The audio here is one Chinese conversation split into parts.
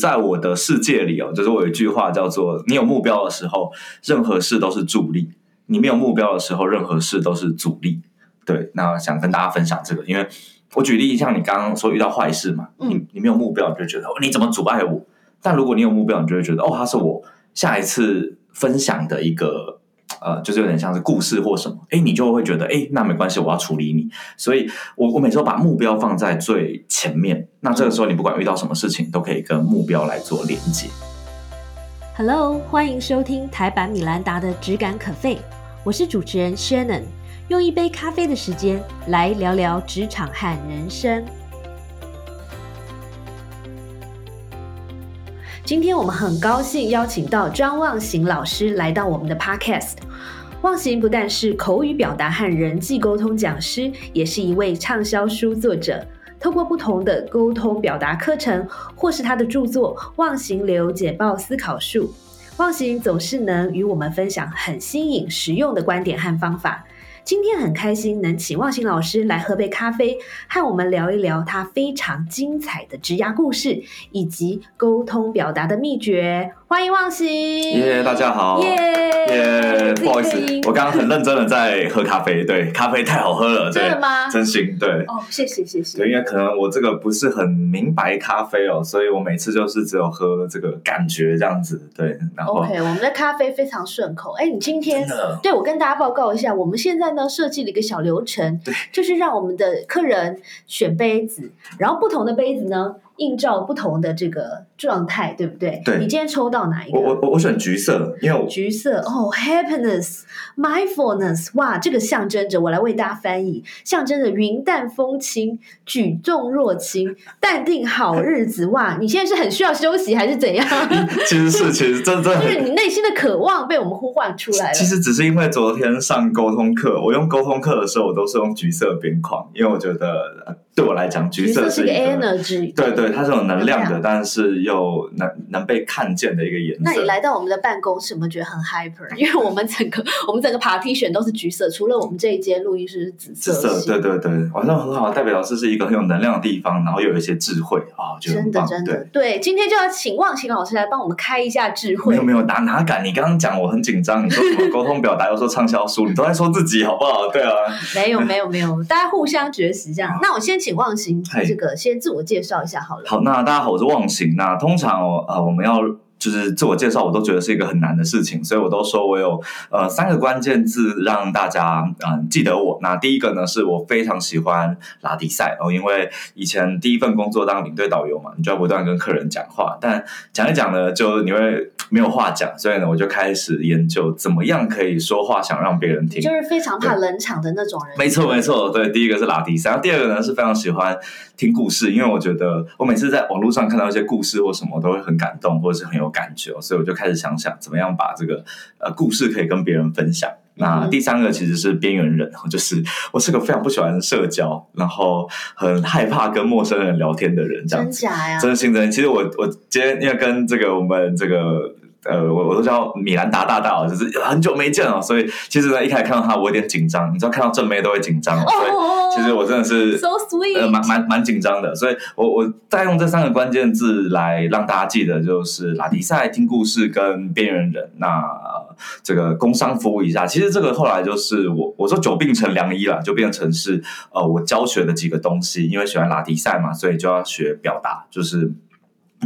在我的世界里哦，就是我有一句话叫做：你有目标的时候，任何事都是助力；你没有目标的时候，任何事都是阻力。对，那想跟大家分享这个，因为我举例，像你刚刚说遇到坏事嘛，你你没有目标，你就觉得你怎么阻碍我？但如果你有目标，你就会觉得哦，他是我下一次分享的一个。呃，就是有点像是故事或什么，哎，你就会觉得，哎，那没关系，我要处理你。所以，我我每次都把目标放在最前面。那这个时候，你不管遇到什么事情，都可以跟目标来做连接。Hello，欢迎收听台版米兰达的只感可废，我是主持人 Shannon，用一杯咖啡的时间来聊聊职场和人生。今天我们很高兴邀请到张望行老师来到我们的 Podcast。忘形不但是口语表达和人际沟通讲师，也是一位畅销书作者。透过不同的沟通表达课程，或是他的著作《忘形流简报思考术》，忘形总是能与我们分享很新颖、实用的观点和方法。今天很开心能请望星老师来喝杯咖啡，和我们聊一聊他非常精彩的职涯故事，以及沟通表达的秘诀。欢迎望星，耶！大家好，耶！不好意思，我刚刚很认真的在喝咖啡，对，咖啡太好喝了，真的吗？真心对，哦，谢谢谢谢。对，因为可能我这个不是很明白咖啡哦，所以我每次就是只有喝这个感觉这样子，对。然后，OK，我们的咖啡非常顺口。哎，你今天对我跟大家报告一下，我们现在呢设计了一个小流程，对，就是让我们的客人选杯子，然后不同的杯子呢。映照不同的这个状态，对不对？对。你今天抽到哪一个？我我我选橘色，因为我橘色哦，happiness，mindfulness，哇，这个象征着我来为大家翻译，象征着云淡风轻、举重若轻、淡定好日子。哇，你现在是很需要休息还是怎样？其实是，其实真的就是你内心的渴望被我们呼唤出来了。其实只是因为昨天上沟通课，我用沟通课的时候，我都是用橘色边框，因为我觉得。对我来讲，橘色是一个 energy，对对，它是有能量的，但是又能能被看见的一个颜色。那你来到我们的办公室，有没有觉得很 hyper？因为我们整个我们整个 party 选都是橘色，除了我们这一间录音室是紫色。紫色，对对对，晚上很好，代表这是一个很有能量的地方，然后又有一些智慧啊，真的真的对。今天就要请忘情老师来帮我们开一下智慧。没有没有，哪哪敢？你刚刚讲我很紧张，你说什么沟通表达，又说畅销书，你都在说自己好不好？对啊，没有没有没有，大家互相学习这样。那我先。请忘形，这个先自我介绍一下好了。好，那大家好，我是忘形。那通常呃，我们要就是自我介绍，我都觉得是一个很难的事情，所以我都说我有呃三个关键字让大家嗯记得我。那第一个呢，是我非常喜欢拉迪赛哦，因为以前第一份工作当领队导游嘛，你就要不断跟客人讲话，但讲一讲呢，就你会。没有话讲，所以呢，我就开始研究怎么样可以说话，想让别人听。就是非常怕冷场的那种人。没错，没错，对。第一个是拉迪赛，然后第二个呢是非常喜欢听故事，因为我觉得我每次在网络上看到一些故事或什么，都会很感动或者是很有感觉，所以我就开始想想怎么样把这个呃故事可以跟别人分享。那第三个其实是边缘人，就是我是个非常不喜欢社交，然后很害怕跟陌生人聊天的人，这样子。真假呀？真心真。其实我我今天因为跟这个我们这个。呃，我我都叫米兰达大大，就是很久没见了，所以其实呢，一开始看到他，我有点紧张。你知道，看到正妹都会紧张，所以其实我真的是呃蛮蛮蛮紧张的。所以我我再用这三个关键字来让大家记得，就是拉迪赛、听故事跟边缘人。那这个工商服务一下，其实这个后来就是我我说久病成良医了，就变成是呃我教学的几个东西，因为喜欢拉迪赛嘛，所以就要学表达，就是。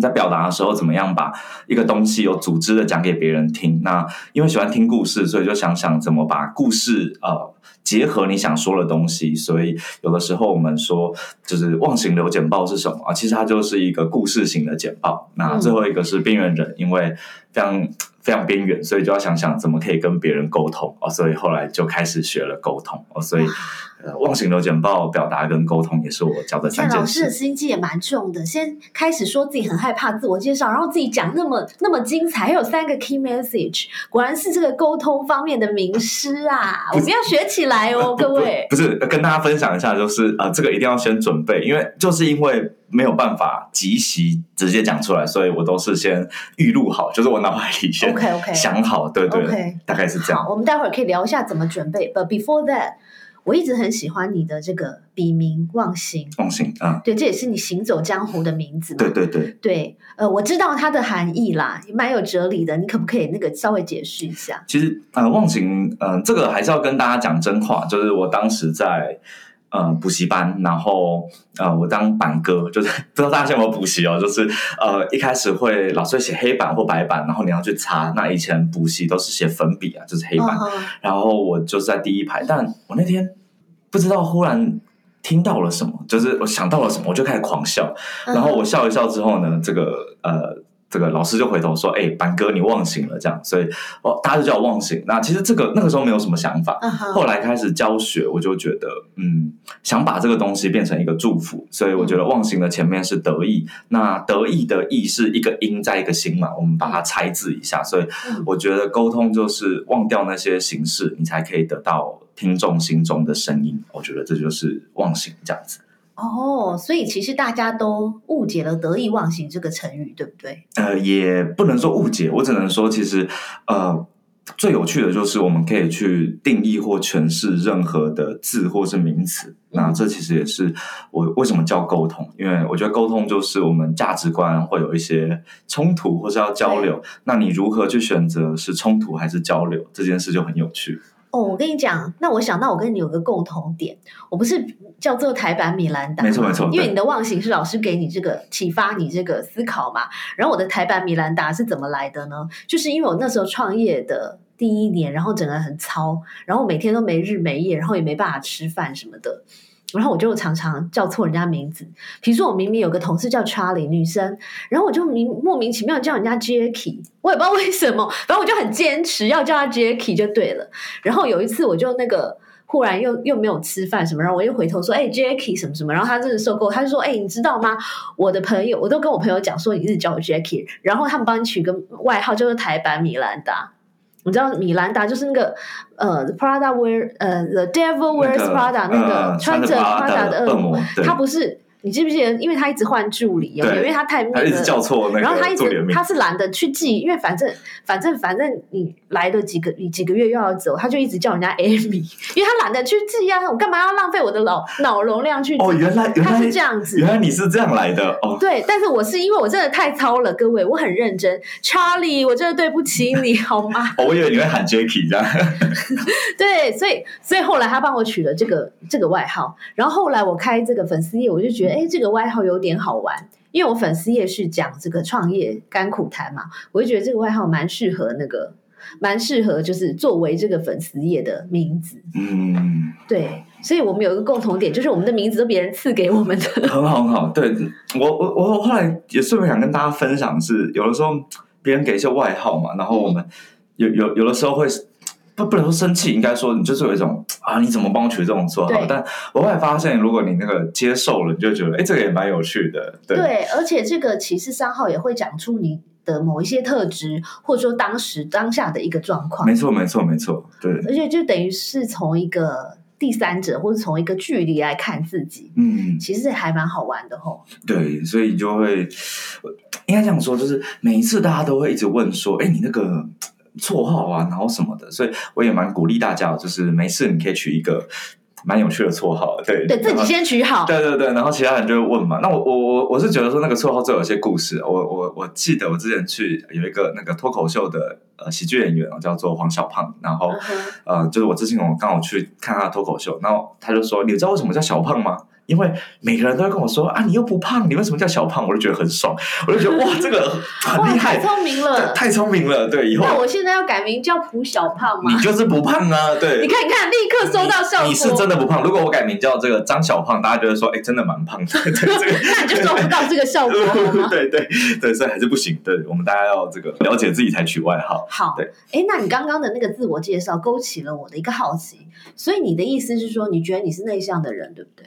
在表达的时候，怎么样把一个东西有组织的讲给别人听？那因为喜欢听故事，所以就想想怎么把故事呃结合你想说的东西。所以有的时候我们说，就是忘形流简报是什么啊？其实它就是一个故事型的简报。那最后一个是边缘人，因为非常非常边缘，所以就要想想怎么可以跟别人沟通哦。所以后来就开始学了沟通哦。所以。呃，忘形流简报表达跟沟通也是我教的三件事。老师的心机也蛮重的，先开始说自己很害怕自我介绍，然后自己讲那么那么精彩，还有三个 key message，果然是这个沟通方面的名师啊！我们要学起来哦，各位。不是跟大家分享一下，就是呃，这个一定要先准备，因为就是因为没有办法即席直接讲出来，所以我都是先预录好，就是我脑海里先 OK OK 想好，对对，大概是这样。我们待会儿可以聊一下怎么准备，But before that。我一直很喜欢你的这个笔名忘形，忘形啊，对，这也是你行走江湖的名字嘛。对对对，对，呃，我知道它的含义啦，也蛮有哲理的。你可不可以那个稍微解释一下？其实呃，忘形，嗯、这个还是要跟大家讲真话，就是我当时在。呃，补习班，然后呃，我当板哥，就是不知道大家有没有补习哦，就是呃，一开始会老师会写黑板或白板，然后你要去擦。那以前补习都是写粉笔啊，就是黑板。嗯然后我就是在第一排，但我那天不知道忽然听到了什么，就是我想到了什么，我就开始狂笑。嗯然后我笑一笑之后呢，这个呃，这个老师就回头说：“哎，板哥，你忘形了。”这样，所以哦，大家就叫我忘形。那其实这个那个时候没有什么想法，后来开始教学，我就觉得嗯，想把这个东西变成一个祝福，所以我觉得忘形的前面是得意，那得意的意是一个音在一个心嘛，我们把它拆字一下，所以嗯我觉得沟通就是忘掉那些形式，你才可以得到听众心中的声音。我觉得这就是忘形这样子。哦，所以其实大家都误解了“得意忘形”这个成语，对不对？呃，也不能说误解，我只能说，其实呃，最有趣的就是我们可以去定义或诠释任何的字或是名词。那这其实也是我为什么叫沟通，因为我觉得沟通就是我们价值观会有一些冲突，或是要交流。那你如何去选择是冲突还是交流，这件事就很有趣。哦，我跟你讲，那我想到我跟你有个共同点，我不是叫做台版米兰达，没错没错因为你的忘形是老师给你这个启发，你这个思考嘛。然后我的台版米兰达是怎么来的呢？就是因为我那时候创业的第一年，然后整个人很糙，然后每天都没日没夜，然后也没办法吃饭什么的。然后我就常常叫错人家名字，比如说我明明有个同事叫 Charlie 女生，然后我就明莫名其妙叫人家 Jacky，我也不知道为什么，反正我就很坚持要叫她 Jacky 就对了。然后有一次我就那个忽然又又没有吃饭什么，然后我又回头说，哎、j a c k i e 什么什么，然后他真的受够，他就说，哎、你知道吗？我的朋友，我都跟我朋友讲说，你一直叫我 Jackie，然后他们帮你取个外号，就是台版米兰达。你知道米兰达就是那个呃，Prada wear 呃，The Devil wears Prada 那个呃穿着 Prada 的恶魔，他不是你记不记得？因为他一直换助理，有没有？因为他太密他一直了。叫错那然后他一。直他是懒得去记，因为反正反正反正你来了几个你几个月又要走，他就一直叫人家 Amy，因为他懒得去记啊，我干嘛要浪费我的脑 脑容量去记？哦，原来原他来是这样子原。来你是这样来的哦。对，但是我是因为我真的太糙了，各位，我很认真，Charlie，我真的对不起你，好吗？哦，我以为你会喊 Jacky 这样。对，所以所以后来他帮我取了这个这个外号，然后后来我开这个粉丝页，我就觉得哎，这个外号有点好玩，因为我粉丝页是讲这个创业甘苦谈嘛，我就觉得这个外号蛮适合那个，蛮适合就是作为这个粉丝页的名字。嗯，对，所以我们有一个共同点，就是我们的名字都别人赐给我们的。很好很好。对我我我后来也顺便想跟大家分享是，有的时候别人给一些外号嘛，然后我们有有有的时候会。不，不能说生气，应该说你就是有一种啊，你怎么帮我取这种绰号？但我后来发现，如果你那个接受了，你就觉得，哎，这个也蛮有趣的。对，对，而且这个歧视商号也会讲出你的某一些特质，或者说当时当下的一个状况。没错，没错，没错。对，而且就等于是从一个第三者或者从一个距离来看自己，嗯，其实还蛮好玩的吼。对，所以就会应该这样说，就是每一次大家都会一直问说，哎，你那个绰号啊，然后什么的，所以我也蛮鼓励大家，就是没事你可以取一个蛮有趣的绰号，对，对自己先取好，对对对，然后其他人就会问嘛。那我我我我是觉得说那个绰号最有一些故事。我我我记得我之前去有一个那个脱口秀的呃喜剧演员哦，叫做黄小胖，然后嗯哼呃就是我之前我刚好去看他的脱口秀，然后他就说你知道为什么叫小胖吗？因为每个人都会跟我说啊，你又不胖，你为什么叫小胖？我就觉得很爽，我就觉得哇，这个很，厉害太，聪明了！太聪明了。对，以后那我现在要改名叫蒲小胖吗你？就是不胖啊，对，你看，你看，立刻收到效果。你是真的不胖。如果我改名叫这个张小胖，大家觉得说，哎，真的蛮胖的。对这个那你就收不到这个效果 对对，所以还是不行。对我们大家要这个了解自己才取外号。好对，哎，那你刚刚的那个自我介绍勾起了我的一个好奇，所以你的意思是说，你觉得你是内向的人，对不对？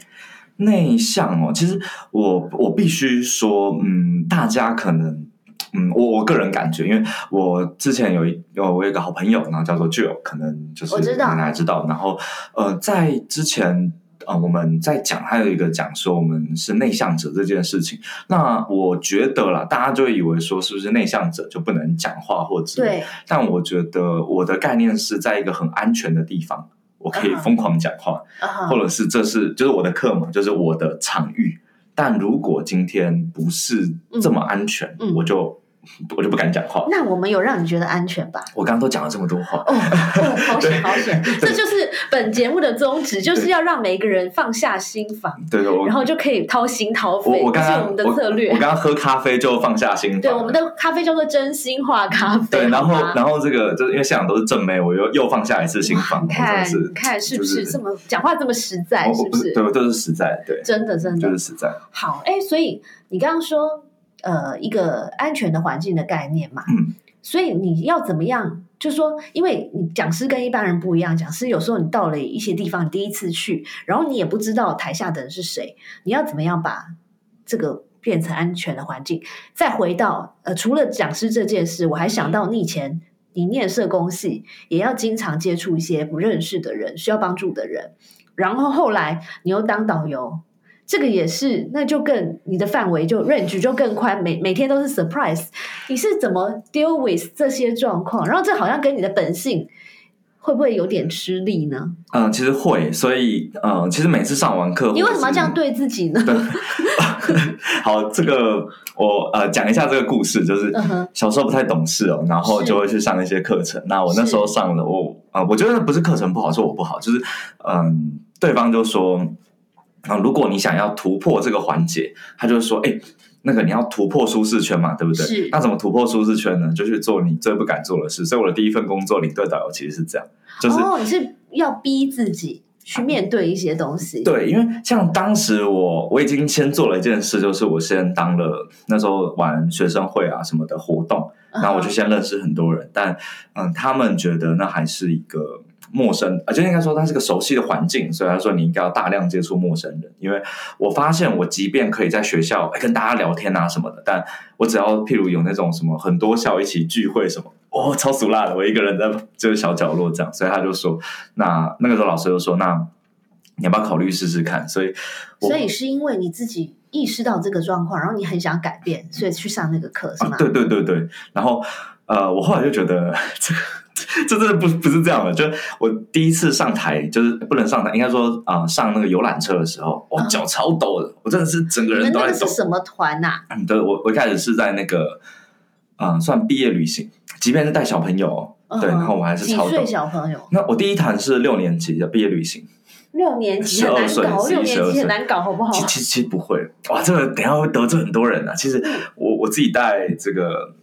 内向哦，其实我我必须说，嗯，大家可能。嗯，我我个人感觉，因为我之前有一有我有一个好朋友，然后叫做 Jill，可能就是大家知道。然后呃，在之前呃我们在讲，还有一个讲说我们是内向者这件事情。那我觉得啦，大家就会以为说是不是内向者就不能讲话或者对，但我觉得我的概念是在一个很安全的地方，我可以嗯疯狂讲话，或者是这是就是我的课嘛，就是我的场域。但如果今天不是这么安全，我就我就不敢讲话。那我们有让你觉得安全吧？我刚刚都讲了这么多话，哦哦，好险好险！这就是本节目的宗旨，就是要让每一个人放下心防，对对，然后就可以掏心掏肺，我刚刚这是我们的策略我。刚刚喝咖啡就放下心防，对，我们的咖啡叫做真心话咖啡。对，然后然后这个就是因为现场都是正妹，我又又放下一次心防，你看，看是不是这么讲话这么实在？是不是？对，我都是实在，对，真的真的就是实在，好，哎，所以你刚刚说，呃，一个安全的环境的概念嘛，嗯，所以你要怎么样？就说，因为你讲师跟一般人不一样，讲师有时候你到了一些地方，你第一次去，然后你也不知道台下的人是谁，你要怎么样把这个变成安全的环境？再回到呃，除了讲师这件事，我还想到你以前你念社工系，也要经常接触一些不认识的人，需要帮助的人，然后后来你又当导游。这个也是，那就更你的范围就 range 就更宽，每每天都是 surprise。你是怎么 deal with 这些状况？然后这好像跟你的本性会不会有点吃力呢？嗯，其实会，所以嗯，其实每次上完课，你为什么要这样？对自己呢？好，这个我呃讲一下这个故事，就是小时候不太懂事哦，然后就会去上一些课程。那我那时候上了，我啊、呃我觉得不是课程不好，是我不好，就是嗯，对方就说啊、如果你想要突破这个环节，他就说，哎。那个你要突破舒适圈嘛，对不对？是那怎么突破舒适圈呢？就去做你最不敢做的事。所以我的第一份工作领队导游其实是这样，就是哦，你是要逼自己去面对一些东西。对，因为像当时我我已经先做了一件事，就是我先当了那时候玩学生会啊什么的活动，然后我就先认识很多人，但嗯，他们觉得那还是一个陌生，而且应该说它是个熟悉的环境，所以他说你应该要大量接触陌生人。因为我发现我即便可以在学校哎跟大家聊天啊什么的，但我只要譬如有那种什么很多校一起聚会什么。哦，超俗辣的！我一个人在就是小角落这样，所以他就说，那那个时候老师就说，那你要不要考虑试试看？所以所以是因为你自己意识到这个状况，然后你很想改变，所以去上那个课是吗？啊，对对对对，然后呃，我后来就觉得 这个这真的不不是这样的，就我第一次上台，就是不能上台，应该说啊、呃上那个游览车的时候，我、嗯脚超抖的，我真的是整个人都在抖。个是什么团呐？嗯，对我我一开始是在那个嗯、呃算毕业旅行，即便是带小朋友，对，嗯然后我还是超抖。小朋友？那我第一团是六年级的毕业旅行，六年级很难12岁搞，11六年级岁很难搞，好不好？其其其实不会，哇，这个等下会得罪很多人啊。其实我我自己带这个，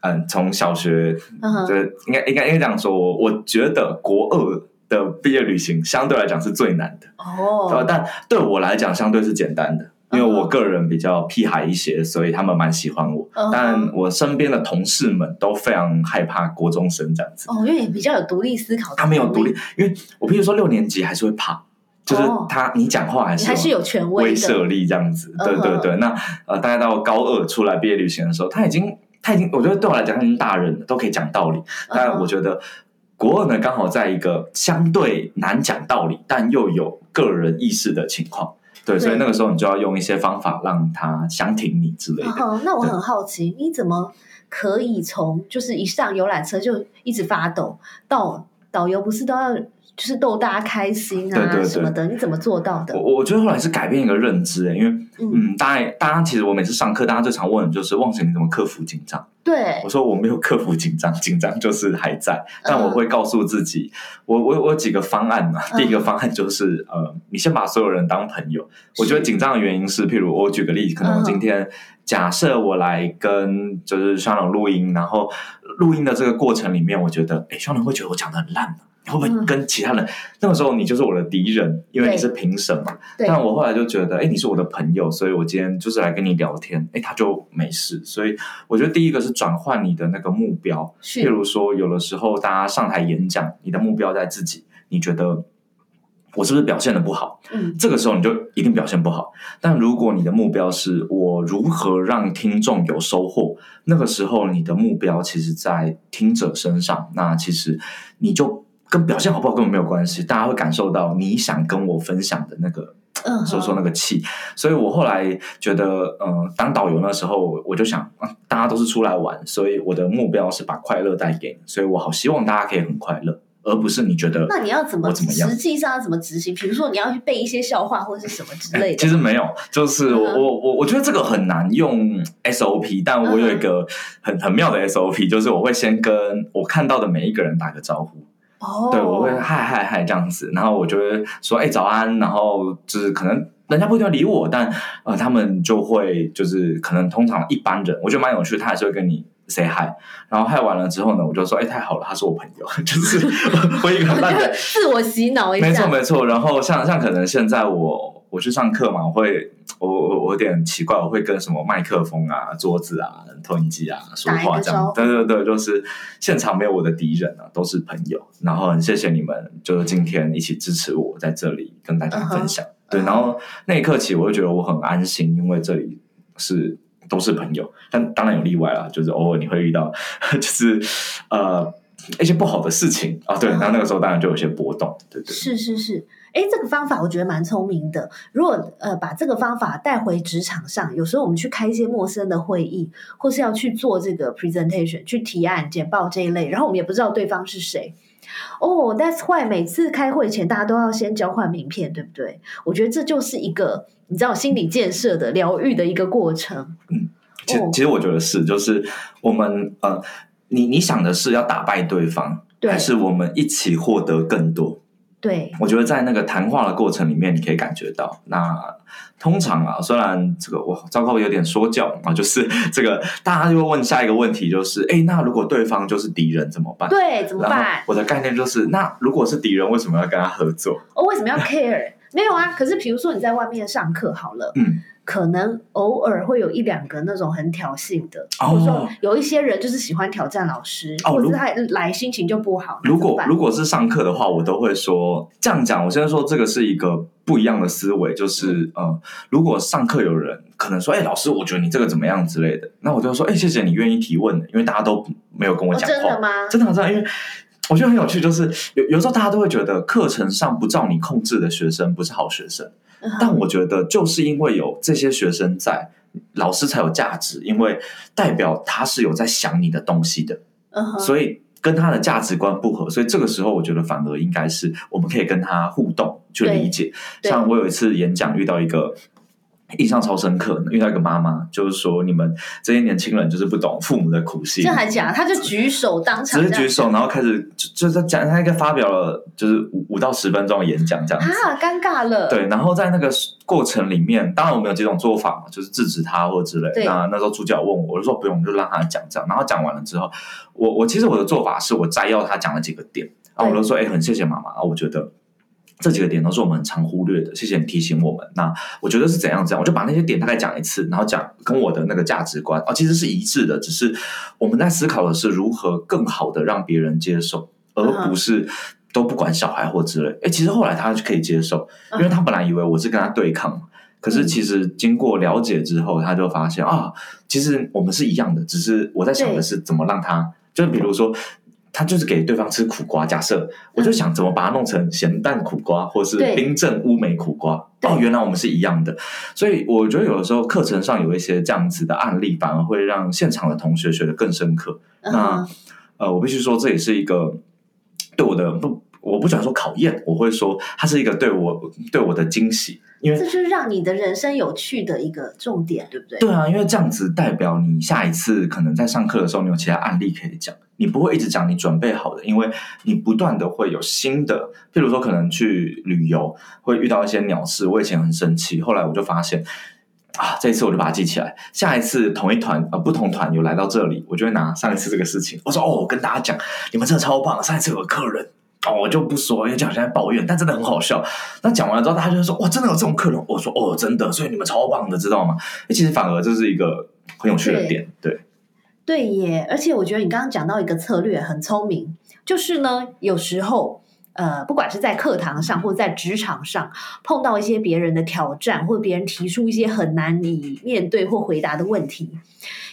嗯，从小学嗯哼。对，应该应该应该这样说，我我觉得国二的毕业旅行相对来讲是最难的，哦，但对我来讲相对是简单的，因为我个人比较屁孩一些，所以他们蛮喜欢我。但我身边的同事们都非常害怕国中生这样子，哦，因为你比较有独立思考他没有独立，，因为我譬如说六年级还是会怕。就是哦他，你讲话还是还是有权威威慑力这样子，嗯对对。对。那呃，大概到高二出来毕业旅行的时候，他已经他已经，我觉得对我来讲他已经大人了，都可以讲道理。但嗯我觉得国二呢，刚好在一个相对难讲道理，但又有个人意识的情况。对，对所以那个时候你就要用一些方法让他想挺你之类的。哦，那我很好奇，你怎么可以从就是一上游览车就一直发抖，到导游不是都要就是逗大家开心啊对对对什么的？你怎么做到的？我我觉得后来是改变一个认知、欸，因为嗯，嗯，大家大家其实我每次上课，大家最常问的就是忘记你怎么克服紧张？对我，说我没有克服紧张，紧张就是还在，但我会告诉自己，我我我有几个方案嘛。嗯第一个方案就是呃，你先把所有人当朋友。我觉得紧张的原因是，譬如我举个例子，可能我今天假设我来跟就是香港录音，然后录音的这个过程里面，我觉得哎，双人会觉得我讲的很烂吗？你会不会嗯跟其他人？那个时候你就是我的敌人，因为你是评审嘛。对，但我后来就觉得，哎，你是我的朋友，所以我今天就是来跟你聊天，哎，他就没事。所以我觉得第一个是转换你的那个目标，是譬如说，有的时候大家上台演讲，你的目标在自己，你觉得我是不是表现的不好？嗯这个时候你就一定表现不好。但如果你的目标是我如何让听众有收获，那个时候你的目标其实在听者身上，那其实你就跟表现好不好根本没有关系，大家会感受到你想跟我分享的那个。嗯说说那个气，所以我后来觉得，嗯、当导游那时候，我就想，啊，大家都是出来玩，所以我的目标是把快乐带给你，所以我好希望大家可以很快乐，而不是你觉得那你要怎么怎么样实际上要怎么执行？比如说你要去背一些笑话或者是什么之类的。其实没有，就是我、嗯我我我觉得这个很难用 SOP，但我有一个很很妙的 SOP，就是我会先跟我看到的每一个人打个招呼，哦，对我会嗨嗨嗨这样子，然后我就会说哎、早安，然后就是可能人家不一定要理我，但呃他们就会就是可能通常一般人，我觉得蛮有趣的，他还是会跟你。Say hi，然后嗨完了之后呢，我就说，哎，太好了，他是我朋友，就是我一个很烂的 自我洗脑一下。没错没错，然后像像可能现在我我去上课嘛，我会我我我有点奇怪，我会跟什么麦克风啊、桌子啊、投影机啊说话这样，对对对，就是现场没有我的敌人啊，都是朋友。然后很谢谢你们，就是今天一起支持我在这里跟大家分享。对，然后那一刻起，我就觉得我很安心，因为这里是。都是朋友，但当然有例外啦，就是偶尔你会遇到，就是呃一些不好的事情啊，对，嗯那那个时候当然就有些波动，对对。是是是，哎，这个方法我觉得蛮聪明的。如果呃把这个方法带回职场上，有时候我们去开一些陌生的会议，或是要去做这个 presentation、去提案、简报这一类，然后我们也不知道对方是谁。哦、t h a t s why 每次开会前大家都要先交换名片，对不对？我觉得这就是一个你知道心理建设的疗愈的一个过程。嗯其其实我觉得是，就是我们呃，你你想的是要打败对方，对还是我们一起获得更多？对，我觉得在那个谈话的过程里面，你可以感觉到，那通常啊，虽然这个我糟糕有点说教啊，就是 这个大家就会问下一个问题，就是哎，那如果对方就是敌人怎么办？对，怎么办？我的概念就是，那如果是敌人，为什么要跟他合作？哦，为什么要 care？没有啊，可是比如说你在外面上课好了，嗯，可能偶尔会有一两个那种很挑衅的，哦或者说有一些人就是喜欢挑战老师，哦如或者是他来心情就不好。如果如果是上课的话，我都会说这样讲。我现在说这个是一个不一样的思维，就是呃，如果上课有人可能说，哎、老师，我觉得你这个怎么样之类的，那我就说，哎、谢谢你愿意提问，因为大家都没有跟我哦讲话，真的吗？真的好像，因为我觉得很有趣，就是有有时候大家都会觉得课程上不照你控制的学生不是好学生，但我觉得就是因为有这些学生在，老师才有价值，因为代表他是有在想你的东西的。嗯哼所以跟他的价值观不合，所以这个时候我觉得反而应该是我们可以跟他互动去理解。像我有一次演讲遇到一个。印象超深刻，遇到一个妈妈，就是说你们这些年轻人就是不懂父母的苦心，这还假？他就举手当场只是举手，然后开始就就在讲，他应该发表了就是五五到十分钟的演讲这样子。啊，尴尬了。对，然后在那个过程里面，当然我们有几种做法嘛，就是制止他或之类对。那那时候主教问我，我就说不用，就让他讲这样。然后讲完了之后，我我其实我的做法是我摘要他讲了几个点，然后我就说，哎，很谢谢妈妈，我觉得。这几个点都是我们很常忽略的，谢谢你提醒我们。那我觉得是怎样怎样，我就把那些点大概讲一次，然后讲跟我的那个价值观哦，其实是一致的，只是我们在思考的是如何更好的让别人接受，而不是都不管小孩或之类。哎，其实后来他就可以接受，因为他本来以为我是跟他对抗，可是其实经过了解之后，他就发现啊，其实我们是一样的，只是我在想的是怎么让他，就是比如说。他就是给对方吃苦瓜，假设我就想怎么把它弄成咸蛋苦瓜，或是冰镇乌梅苦瓜。哦，原来我们是一样的，所以我觉得有的时候课程上有一些这样子的案例，反而会让现场的同学学得更深刻。嗯那哼呃，我必须说，这也是一个对我的不，我不喜欢说考验，我会说它是一个对我对我的惊喜，因为这就是让你的人生有趣的一个重点，对不对？对啊，因为这样子代表你下一次可能在上课的时候，你有其他案例可以讲，你不会一直讲你准备好的，因为你不断的会有新的，譬如说可能去旅游会遇到一些鸟事，我以前很生气，后来我就发现。啊，这一次我就把它记起来。下一次同一团呃不同团有来到这里，我就会拿上一次这个事情，我说哦，我跟大家讲，你们真的超棒。上一次有个客人哦，我就不说，因为讲现在抱怨，但真的很好笑。那讲完了之后，大家就会说哇，真的有这种客人？我说哦，真的，所以你们超棒的，知道吗？诶其实反而这是一个很有趣的点，对，对耶，而且我觉得你刚刚讲到一个策略很聪明，就是呢，有时候呃，不管是在课堂上或者在职场上碰到一些别人的挑战，或别人提出一些很难以面对或回答的问题，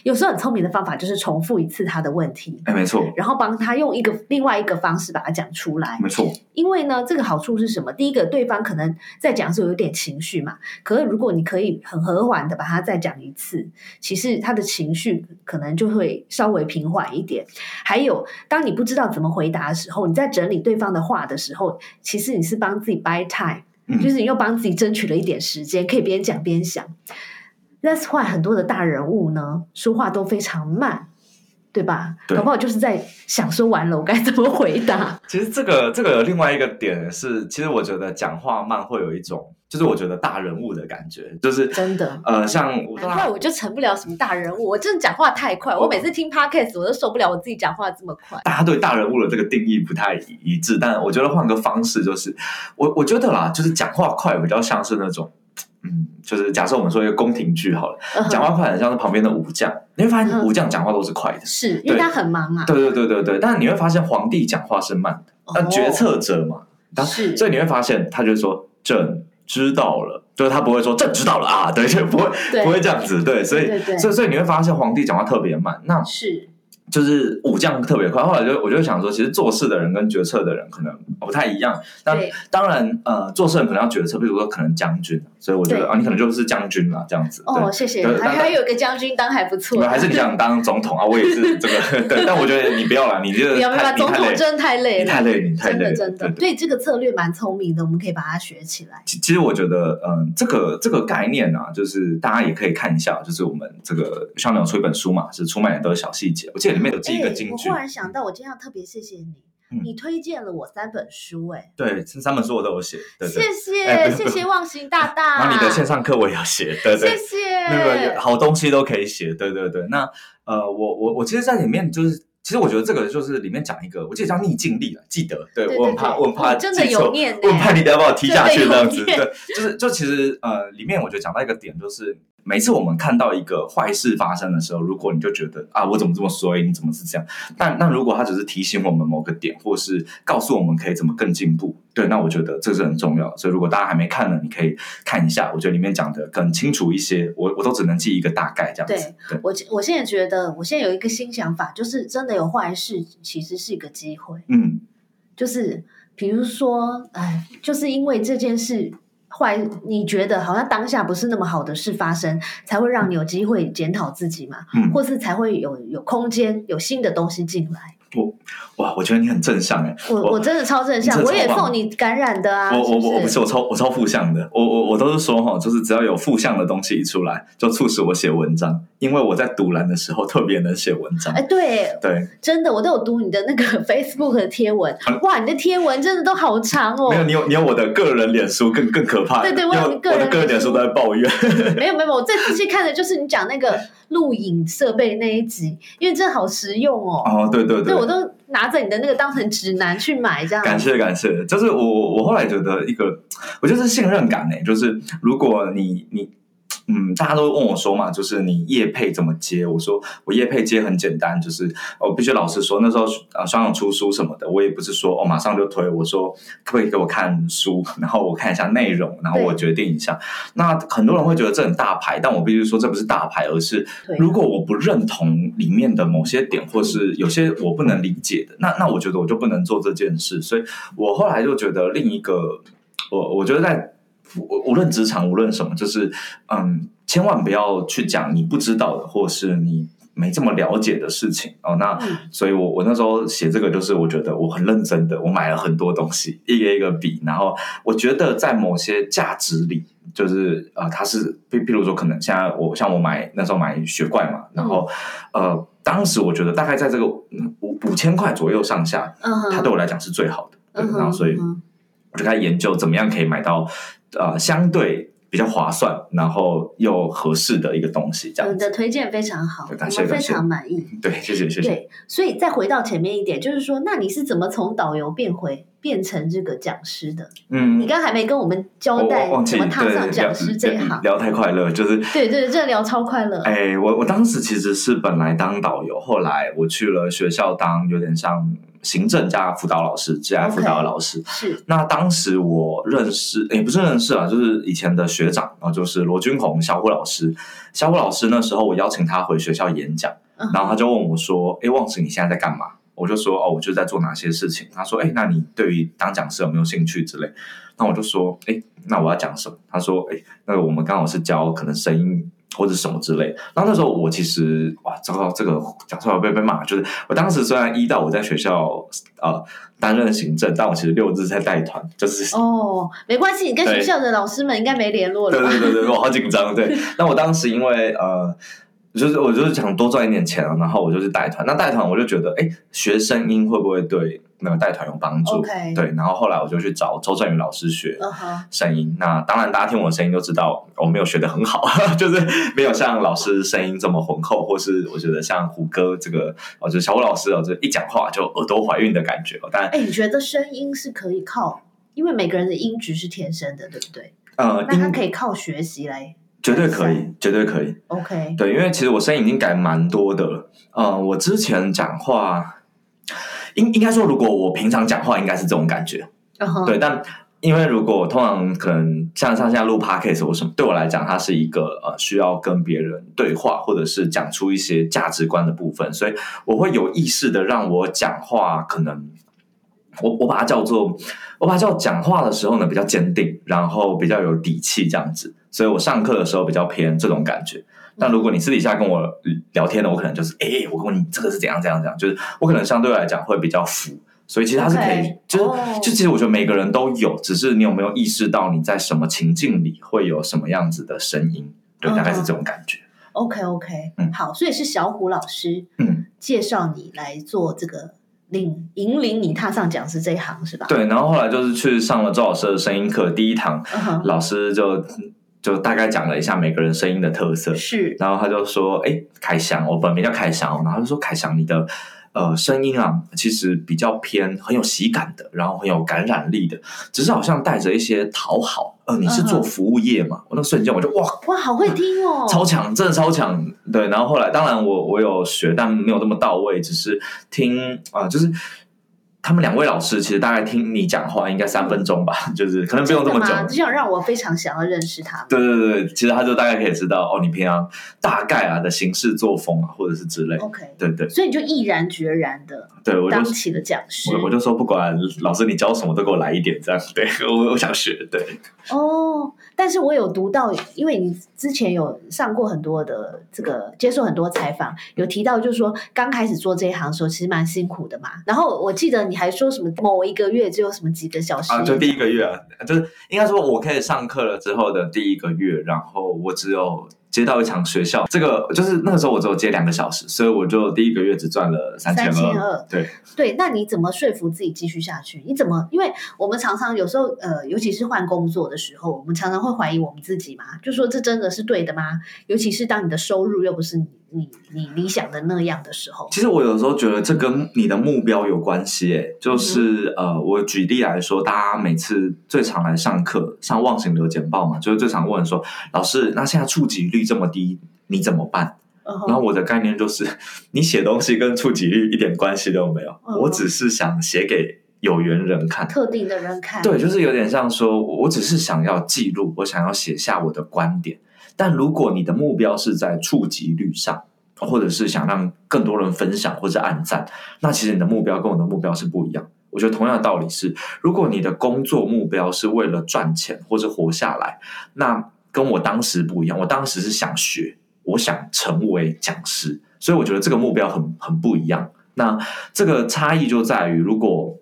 有时候很聪明的方法就是重复一次他的问题，哎，没错，然后帮他用一个另外一个方式把它讲出来。没错，因为呢，这个好处是什么？第一个，对方可能在讲的时候有点情绪嘛，可是如果你可以很和缓的把它再讲一次，其实他的情绪可能就会稍微平缓一点。还有，当你不知道怎么回答的时候，你在整理对方的话的时候，其实你是帮自己 buy time，、嗯就是你又帮自己争取了一点时间，可以边讲边想。That's why 很多的大人物呢，说话都非常慢，对吧？对搞不好就是在想说完了，我该怎么回答。其实这个这个有另外一个点是，其实我觉得讲话慢会有一种，就是我觉得大人物的感觉，就是真的呃，像我难怪我就成不了什么大人物，我真的讲话太快，我每次听 podcast 我都受不了我自己讲话这么快。大家对大人物的这个定义不太一一致，但我觉得换个方式，就是我我觉得啦，就是讲话快比较像是那种，嗯，就是假设我们说一个宫廷剧好了，讲话快很像是旁边的武将，你会发现嗯武将讲话都是快的，对是因为他很忙啊，对对对对对，但是你会发现皇帝讲话是慢的，那哦决策者嘛，他是所以你会发现他就说朕知道了，就是他不会说朕知道了啊，对，就不会不会这样子，对，所以所以所以你会发现皇帝讲话特别慢，那是就是武将特别快。后来就我就想说，其实做事的人跟决策的人可能不太一样。那当然，呃，做事人可能要决策，比如说可能将军，所以我觉得啊，你可能就是将军啦，这样子。哦，谢谢，还还有个将军当还不错，，还是你想当总统啊？我也是这个，对，但我觉得你不要了，你这个不要不要，总统真的太累了，你太累，你太真累真的，对。对这个策略蛮聪明的，我们可以把它学起来。其其实我觉得，嗯，这个这个概念啊，就是大家也可以看一下，就是我们这个香港有出一本书嘛，是出卖的小细节，我记得里面有记一个哎金句。我忽，然想到，我今天要特别谢谢你，嗯。你推荐了我三本书，哎，对，这三本书我都有写，对对。谢谢谢谢忘形大大，然后你的线上课我也要写，对对。谢，谢，那个好东西都可以写，对对对。那呃，我我我其实，在里面就是，其实我觉得这个就是里面讲一个，我记得叫逆境力了，记得，对对我很怕，我很怕哦真的有念呢。我很怕你等下把我踢下去这样子，念。对，就是就其实呃，里面我觉得讲到一个点，就是每次我们看到一个坏事发生的时候，如果你就觉得啊，我怎么这么衰，你怎么是这样？但那如果他只是提醒我们某个点，或是告诉我们可以怎么更进步，对，那我觉得这是很重要。所以如果大家还没看呢，你可以看一下，我觉得里面讲的更清楚一些。我我都只能记一个大概这样子。对，我我现在觉得，我现在有一个新想法，就是真的有坏事，其实是一个机会。嗯，就是比如说，哎，就是因为这件事坏，你觉得好像当下不是那么好的事发生，才会让你有机会检讨自己嘛，嗯或是才会有有空间有新的东西进来。哇，我觉得你很正向哎。我我真的超正向，我也受你感染的啊！我我我不是我超我超负向的，我我我都是说哈，就是只要有负向的东西一出来，就促使我写文章，因为我在读栏的时候特别能写文章哎，。对，对，真的，我都有读你的那个 Facebook 的贴文，哇，你的贴文真的都好长哦没。有你有你有我的个人脸书更更可怕的，对对我有你个人我的个人脸书都在抱怨。没有没有，我最仔细看的就是你讲那个录影设备那一集，因为真的好实用哦。哦，对对对，我都拿着你的那个当成指南去买，这样。感谢感谢，就是我我我后来觉得一个，我就是信任感呢，就是如果你你。嗯，大家都问我说嘛，就是你业配怎么接？我说我业配接很简单，就是我必须老实说，那时候呃双阳出书什么的，我也不是说哦马上就推，我说可不可以给我看书，然后我看一下内容，然后我决定一下。那很多人会觉得这很大牌，但我必须说这不是大牌，而是如果我不认同里面的某些点，或是有些我不能理解的，那那我觉得我就不能做这件事。所以我后来就觉得另一个，我我觉得在无无论职场无论什么，就是嗯，千万不要去讲你不知道的，或是你。没这么了解的事情。哦，那、嗯。所以我我那时候写这个，就是我觉得我很认真的，我买了很多东西，一个一个比，然后我觉得在某些价值里，就是呃，它是譬譬如说，可能现在我像我买那时候买雪怪嘛，然后、呃，当时我觉得大概在这个嗯五五千块左右上下，它对我来讲是最好的，对，嗯哼。然后所以我就开始研究怎么样可以买到呃相对比较划算，然后又合适的一个东西，这样子。你的推荐非常好，我们非常满意。对，谢谢谢谢。对，所以再回到前面一点，就是说，那你是怎么从导游变回变成这个讲师的？嗯你，刚刚还没跟我们交代怎么踏上讲师这一行。聊聊太快乐，就是对对，这聊超快乐。哎，我我当时其实是本来当导游，后来我去了学校当有点像行政加辅导老师，加辅导的老师。是那当时我认识，也不是认识啊，就是以前的学长，然后就是罗君红小虎老师。小虎老师那时候我邀请他回学校演讲，嗯然后他就问我说：“哎，旺子你现在在干嘛？”我就说：“哦，我就在做哪些事情。”他说：“哎，那你对于当讲师有没有兴趣之类？”那我就说：“哎，那我要讲什么？”他说：“哎，那个我们刚好是教可能声音或者什么之类。”然后那时候我其实哇，糟糕，这个讲出来会被被骂。就是我当时虽然一到我在学校呃担任行政，但我其实六日在带团，就是哦，没关系，你跟学校的老师们应该没联络了对吧？对对对，我好紧张。对，那我当时因为呃，就是我就是想多赚一点钱啊，然后我就去带团。那带团我就觉得，哎，学声音会不会对那个带团有帮助对，然后后来我就去找周振宇老师学。声音，那当然，大家听我的声音就知道我没有学的很好，就是没有像老师声音这么浑厚，或是我觉得像胡歌这个，哦，就是小虎老师哦，就一讲话就耳朵怀孕的感觉。但哎，你觉得声音是可以靠，因为每个人的音质是天生的，对不对？呃，那他可以靠学习来绝对可以，绝对可以。OK。对，因为其实我声音已经改蛮多的了。呃，我之前讲话，应应该说，如果我平常讲话，应该是这种感觉。对，但因为如果通常可能像像现在录 podcast 或什么，对我来讲，它是一个呃需要跟别人对话，或者是讲出一些价值观的部分，所以我会有意识的让我讲话可能。我我把它叫做，我把它叫讲话的时候呢比较坚定，然后比较有底气这样子，所以我上课的时候比较偏这种感觉。但如果你私底下跟我聊天的，我可能就是，哎、我跟你这个是怎样怎样怎样，就是我可能相对来讲会比较浮，所以其实它是可以就是、哦就其实我觉得每个人都有，只是你有没有意识到你在什么情境里会有什么样子的声音，对，大概是这种感觉。OK OK，嗯。好，所以是小虎老师嗯，介绍你来做这个领引领你踏上讲师这一行是吧？，对，然后后来就是去上了周老师的声音课，第一堂老师就就大概讲了一下每个人声音的特色，是然后他就说：“哎，凯翔，我本名叫凯翔哦。”然后他就说：“凯翔，你的呃声音啊，其实比较偏很有喜感的，然后很有感染力的，只是好像带着一些讨好。呃，你是做服务业嘛？我那瞬间我就哇，哇，好会听哦，超强，真的超强。对，然后后来当然我我有学，但没有那么到位，只是听啊、呃就是。”他们两位老师其实大概听你讲话应该三分钟吧，就是可能不用这么久真的。吗这样让我非常想要认识他们。对对对，其实他就大概可以知道哦，你平常大概啊的行事作风啊，或者是之类。OK，对对所以你就毅然决然的对，我就当起了讲师我我就说不管老师你教什么都给我来一点，这样对我我想学，对哦。但是我有读到，因为你之前有上过很多的这个接受很多采访，有提到就是说刚开始做这一行的时候其实蛮辛苦的嘛。然后我记得你还说什么某一个月只有什么几个小时啊，就第一个月啊，就是应该说我开始上课了之后的第一个月，然后我只有接到一场学校，这个就是那个时候我只有接两个小时，所以我就第一个月只赚了三千3200对，对，那你怎么说服自己继续下去？你怎么？因为我们常常有时候，呃，尤其是换工作的时候，我们常常会怀疑我们自己嘛，就说这真的是对的吗？尤其是当你的收入又不是你你你理想的那样的时候。其实我有时候觉得这跟你的目标有关系，诶，就是、呃，我举例来说，大家每次最常来上课上忘形流简报嘛，就是最常问说，老师，那现在触及率这么低，你怎么办？然后我的概念就是，你写东西跟触及率一点关系都没有，嗯我只是想写给有缘人看。特定的人看，对，就是有点像说，我只是想要记录，我想要写下我的观点。但如果你的目标是在触及率上，或者是想让更多人分享或者按赞，那其实你的目标跟我的目标是不一样。我觉得同样的道理是，如果你的工作目标是为了赚钱或者活下来，那跟我当时不一样。我当时是想学，我想成为讲师，所以我觉得这个目标很很不一样。那这个差异就在于，如果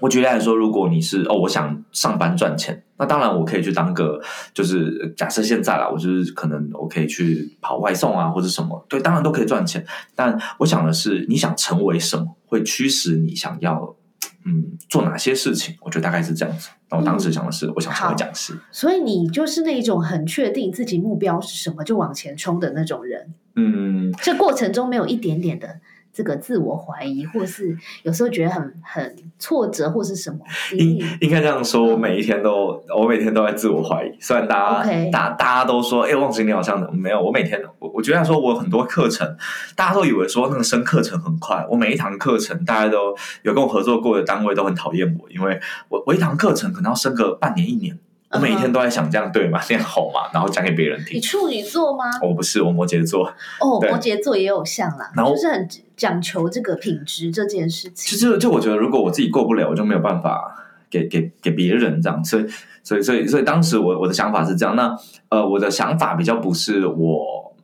我举例来说，如果你是哦，我想上班赚钱，那当然我可以去当个，就是假设现在啦，我就是可能我可以去跑外送啊，或者什么，对，当然都可以赚钱。但我想的是，你想成为什么，会驱使你想要嗯做哪些事情？我觉得大概是这样子。那我当时想的是，我想成为讲师。所以你就是那种很确定自己目标是什么就往前冲的那种人。嗯，这过程中没有一点点的这个自我怀疑，或是有时候觉得很很挫折，或是什么？应应该这样说，我每一天都我每天都在自我怀疑。虽然大家大大家都说，哎，忘记你好像没有，我每天我我觉得说我有很多课程，大家都以为说那个升课程很快，我每一堂课程大家都有跟我合作过的单位都很讨厌我，因为我我一堂课程可能要升个半年一年。我每天都在想这样对吗？练好吗，然后讲给别人听。你处女座吗？我不是，我摩羯座。哦，摩羯座也有像啦，然后就是很讲求这个品质这件事情。就就就我觉得，如果我自己过不了，我就没有办法给给给别人这样。所以所以所以所以当时我我的想法是这样。那呃，我的想法比较不是我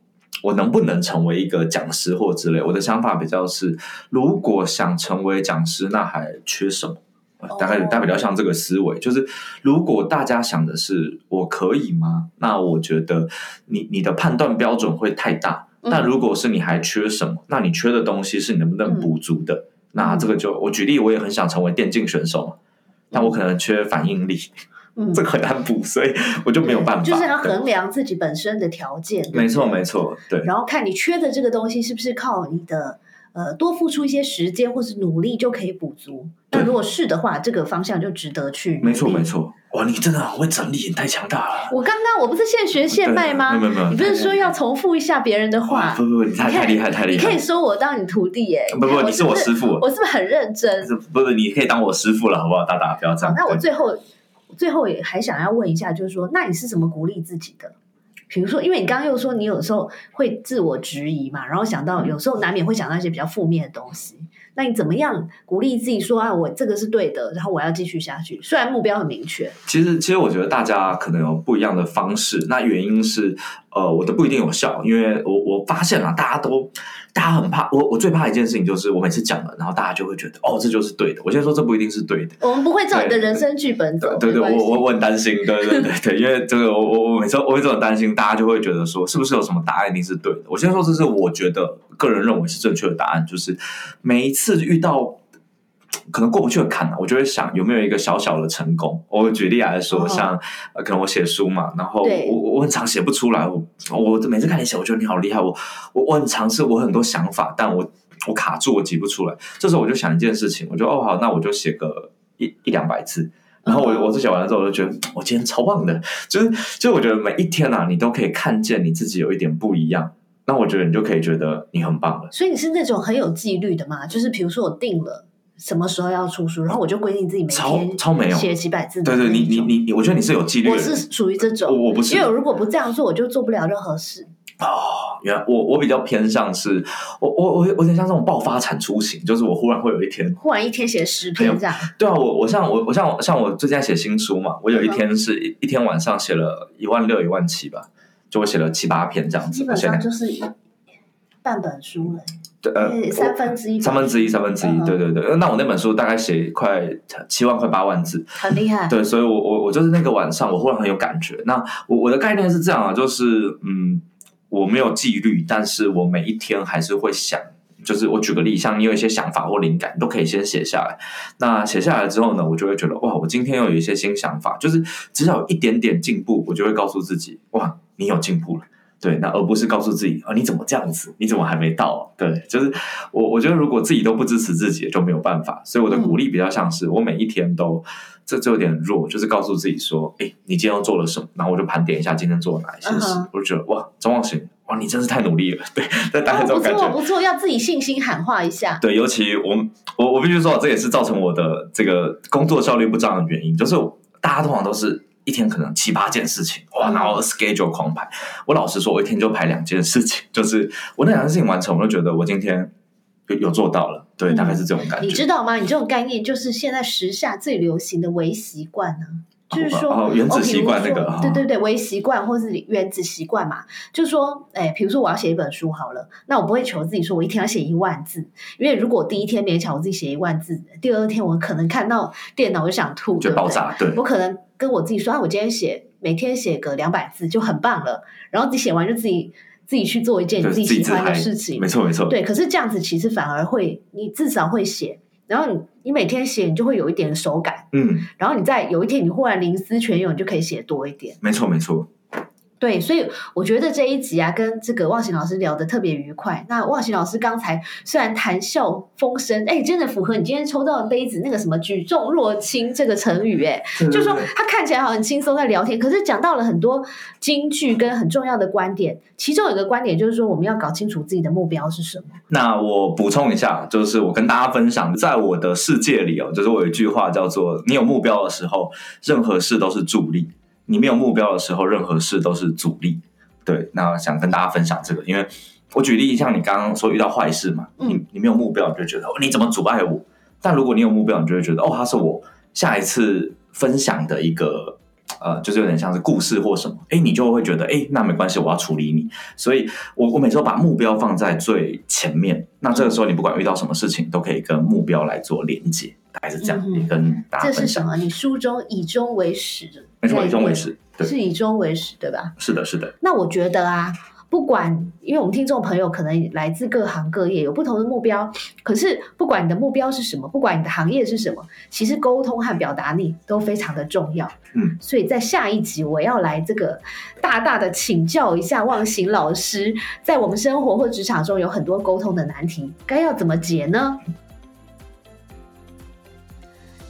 我能不能成为一个讲师或之类。我的想法比较是，如果想成为讲师，那还缺什么？大概大比较像这个思维，就是如果大家想的是我可以吗？那我觉得你你的判断标准会太大。那如果是你还缺什么？那你缺的东西是你能不能补足的？那这个就我举例，我也很想成为电竞选手嘛，但我可能缺反应力，嗯这个很难补，所以我就没有办法。就是要衡量自己本身的条件，没错没错，对。然后看你缺的这个东西是不是靠你的。呃，多付出一些时间或是努力就可以补足。那如果是的话，这个方向就值得去。没错，没错。哇，你真的很会整理，你太强大了。我刚刚我不是现学现卖吗？没有没有，你不是说要重复一下别人的话？不不不，你太太厉害太厉害。你可以说我当你徒弟耶？不不，你是我师傅。我是不是很认真？不不，你可以当我师傅了，好不好？大大不要这样。那我最后最后也还想要问一下，就是说，那你是怎么鼓励自己的？比如说，因为你刚刚又说你有时候会自我质疑嘛，然后想到有时候难免会想到一些比较负面的东西，那你怎么样鼓励自己说啊，我这个是对的，然后我要继续下去？虽然目标很明确，其实其实我觉得大家可能有不一样的方式，那原因是呃，我都不一定有效，因为我我发现了大家都。大家很怕我，我最怕一件事情就是我每次讲了，然后大家就会觉得哦，这就是对的。我先说这不一定是对的，我们不会照你的人生剧本走。对对，我我我很担心，对对对 对，因为这个我我我每次我会这种担心，大家就会觉得说是不是有什么答案一定是对的。我先说这是我觉得个人认为是正确的答案，就是每一次遇到。可能过不去的坎呢，我就会想有没有一个小小的成功。我举例来说，像可能我写书嘛，然后我我很常写不出来，我我每次看你写，我觉得你好厉害，我我我很尝试，我很多想法，但我我卡住，我挤不出来。这时候我就想一件事情，我就哦好，那我就写个一一两百字，然后我我写完了之后，我就觉得我今天超棒的，就是就我觉得每一天啊，你都可以看见你自己有一点不一样，那我觉得你就可以觉得你很棒了。所以你是那种很有纪律的嘛？就是比如说我定了。什么时候要出书？然后我就规定自己每天超没有写几百字。对对，你你你你，我觉得你是有纪律。我是属于这种，我我不是，因为我如果不这样做，我就做不了任何事。哦，原来我我比较偏向是，我我我我有点像这种爆发产出型，就是我忽然会有一天，忽然一天写十篇这样。对啊，我我像我我像我像我最近在写新书嘛，我有一天是一一天晚上写了一万六一万七吧，就我写了七八篇这样子，基本上就是一半本书了。呃，三分之一，三分之一，三分之一，对对对。那我那本书大概写快七万快八万字，很厉害。对，所以我我我就是那个晚上，我忽然很有感觉。那我我的概念是这样啊，就是嗯，我没有纪律，但是我每一天还是会想，就是我举个例，像你有一些想法或灵感，都可以先写下来。那写下来之后呢，我就会觉得哇，我今天又有一些新想法，就是只要有一点点进步，我就会告诉自己哇，你有进步了。对，那而不是告诉自己啊，你怎么这样子？你怎么还没到？对，就是我，我觉得如果自己都不支持自己，就没有办法。所以我的鼓励比较像是，我每一天都这就有点弱，就是告诉自己说，哎，你今天又做了什么？然后我就盘点一下今天做了哪一些事，我就觉得哇，张望行，哇，你真是太努力了。对，在大家这种感觉。不错，不错，要自己信心喊话一下。对，尤其我我我必须说，这也是造成我的这个工作效率不彰的原因，就是大家通常都是。一天可能七八件事情哇，然后 schedule 狂排。我老实说，我一天就排两件事情，就是我那两件事情完成，我就觉得我今天有有做到了。对，大概是这种感觉。你知道吗？你这种概念就是现在时下最流行的微习惯呢。就是说，原子习惯那个，对对对，微习惯或是原子习惯嘛。就是说，哎，比如说我要写一本书好了，那我不会求自己说我一天要写一万字，因为如果第一天勉强我自己写一万字，第二天我可能看到电脑就想吐，就爆炸。对，我可能跟我自己说，啊，我今天写每天写个两百字就很棒了，然后自己写完就自己自己去做一件你自己喜欢的事情，没错没错。对，可是这样子其实反而会，你至少会写。然后你你每天写，你就会有一点手感，嗯，然后你在有一天你忽然灵思泉涌，你就可以写多一点。没错没错，对，所以我觉得这一集啊，跟这个忘形老师聊得特别愉快。那忘形老师刚才虽然谈笑风生，哎，真的符合你今天抽到的杯子那个什么“举重若轻”这个成语，哎，就是说他看起来好像很轻松在聊天，可是讲到了很多金句跟很重要的观点。其中有一个观点就是说，我们要搞清楚自己的目标是什么。那我补充一下，就是我跟大家分享，在我的世界里哦，就是我有一句话叫做：“你有目标的时候，任何事都是助力。”你没有目标的时候，任何事都是阻力。对，那想跟大家分享这个，因为我举例，像你刚刚说遇到坏事嘛，你你没有目标，你就觉得哦你怎么阻碍我？但如果你有目标，你就会觉得哦，他是我下一次分享的一个呃，就是有点像是故事或什么，哎，你就会觉得哎，那没关系，我要处理你。所以我我每次都把目标放在最前面，那这个时候你不管遇到什么事情，都可以跟目标来做连接，大概是这样，也跟。这是什么？你书中以终为始的。以终为始，是以终为始，对吧？是的，是的。那我觉得啊，不管，因为我们听众朋友可能来自各行各业，有不同的目标。可是，不管你的目标是什么，不管你的行业是什么，其实沟通和表达力都非常的重要。嗯，所以在下一集，我要来这个大大的请教一下忘形老师，在我们生活或职场中有很多沟通的难题，该要怎么解呢？